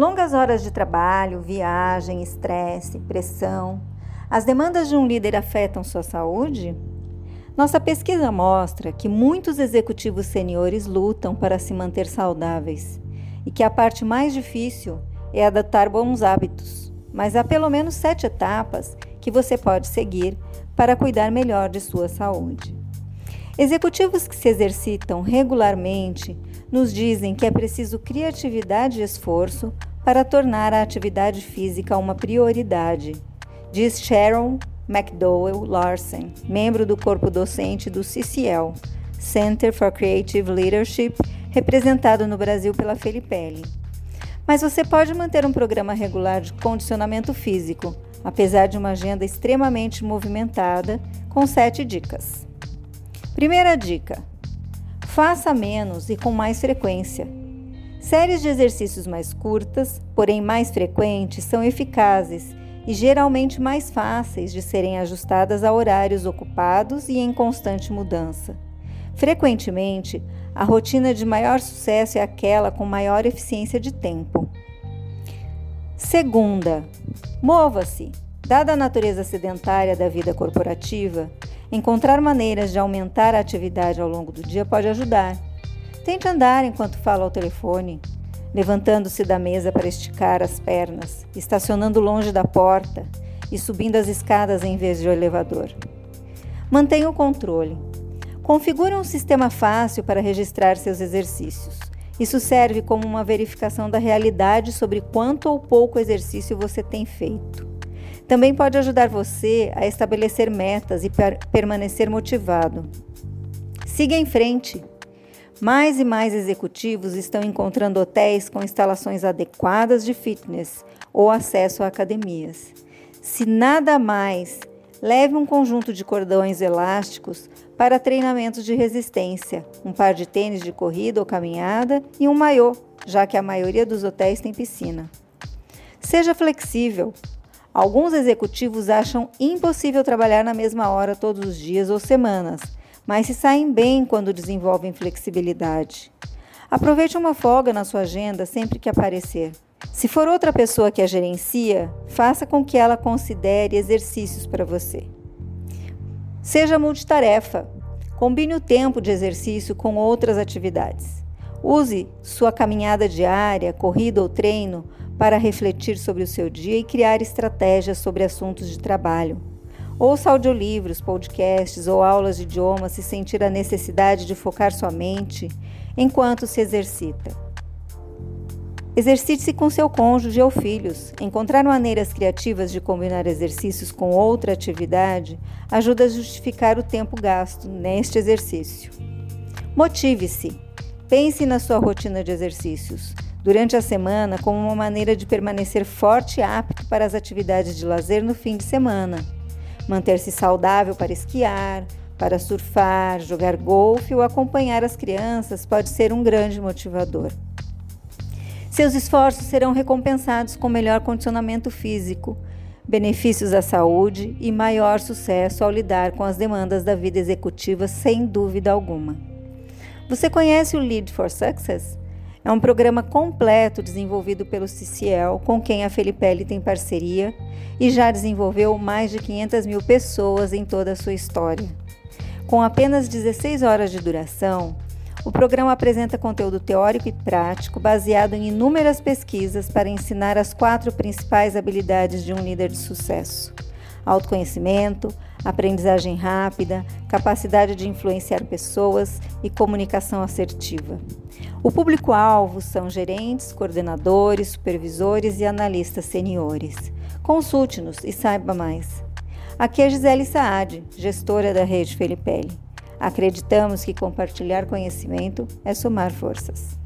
Longas horas de trabalho, viagem, estresse, pressão. As demandas de um líder afetam sua saúde? Nossa pesquisa mostra que muitos executivos seniores lutam para se manter saudáveis e que a parte mais difícil é adotar bons hábitos, mas há pelo menos sete etapas que você pode seguir para cuidar melhor de sua saúde. Executivos que se exercitam regularmente nos dizem que é preciso criatividade e esforço para tornar a atividade física uma prioridade, diz Sharon McDowell Larsen, membro do corpo docente do CCL, Center for Creative Leadership, representado no Brasil pela Felipelli. Mas você pode manter um programa regular de condicionamento físico, apesar de uma agenda extremamente movimentada, com sete dicas. Primeira dica: faça menos e com mais frequência. Séries de exercícios mais curtas, porém mais frequentes, são eficazes e geralmente mais fáceis de serem ajustadas a horários ocupados e em constante mudança. Frequentemente, a rotina de maior sucesso é aquela com maior eficiência de tempo. Segunda, mova-se. Dada a natureza sedentária da vida corporativa, encontrar maneiras de aumentar a atividade ao longo do dia pode ajudar. Tente andar enquanto fala ao telefone, levantando-se da mesa para esticar as pernas, estacionando longe da porta e subindo as escadas em vez de o elevador. Mantenha o controle. Configure um sistema fácil para registrar seus exercícios. Isso serve como uma verificação da realidade sobre quanto ou pouco exercício você tem feito. Também pode ajudar você a estabelecer metas e per permanecer motivado. Siga em frente. Mais e mais executivos estão encontrando hotéis com instalações adequadas de fitness ou acesso a academias. Se nada mais, leve um conjunto de cordões elásticos para treinamentos de resistência, um par de tênis de corrida ou caminhada e um maiô, já que a maioria dos hotéis tem piscina. Seja flexível. Alguns executivos acham impossível trabalhar na mesma hora todos os dias ou semanas mas se saem bem quando desenvolvem flexibilidade. Aproveite uma folga na sua agenda sempre que aparecer. Se for outra pessoa que a gerencia, faça com que ela considere exercícios para você. Seja multitarefa. Combine o tempo de exercício com outras atividades. Use sua caminhada diária, corrida ou treino para refletir sobre o seu dia e criar estratégias sobre assuntos de trabalho. Ouça audiolivros, podcasts ou aulas de idioma se sentir a necessidade de focar sua mente enquanto se exercita. Exercite-se com seu cônjuge ou filhos. Encontrar maneiras criativas de combinar exercícios com outra atividade ajuda a justificar o tempo gasto neste exercício. Motive-se. Pense na sua rotina de exercícios durante a semana como uma maneira de permanecer forte e apto para as atividades de lazer no fim de semana. Manter-se saudável para esquiar, para surfar, jogar golfe ou acompanhar as crianças pode ser um grande motivador. Seus esforços serão recompensados com melhor condicionamento físico, benefícios à saúde e maior sucesso ao lidar com as demandas da vida executiva, sem dúvida alguma. Você conhece o Lead for Success? É um programa completo desenvolvido pelo CCL, com quem a Felipelli tem parceria e já desenvolveu mais de 500 mil pessoas em toda a sua história. Com apenas 16 horas de duração, o programa apresenta conteúdo teórico e prático baseado em inúmeras pesquisas para ensinar as quatro principais habilidades de um líder de sucesso: autoconhecimento, aprendizagem rápida, capacidade de influenciar pessoas e comunicação assertiva. O público-alvo são gerentes, coordenadores, supervisores e analistas seniores. Consulte-nos e saiba mais. Aqui é Gisele Saad, gestora da rede Felipelli. Acreditamos que compartilhar conhecimento é somar forças.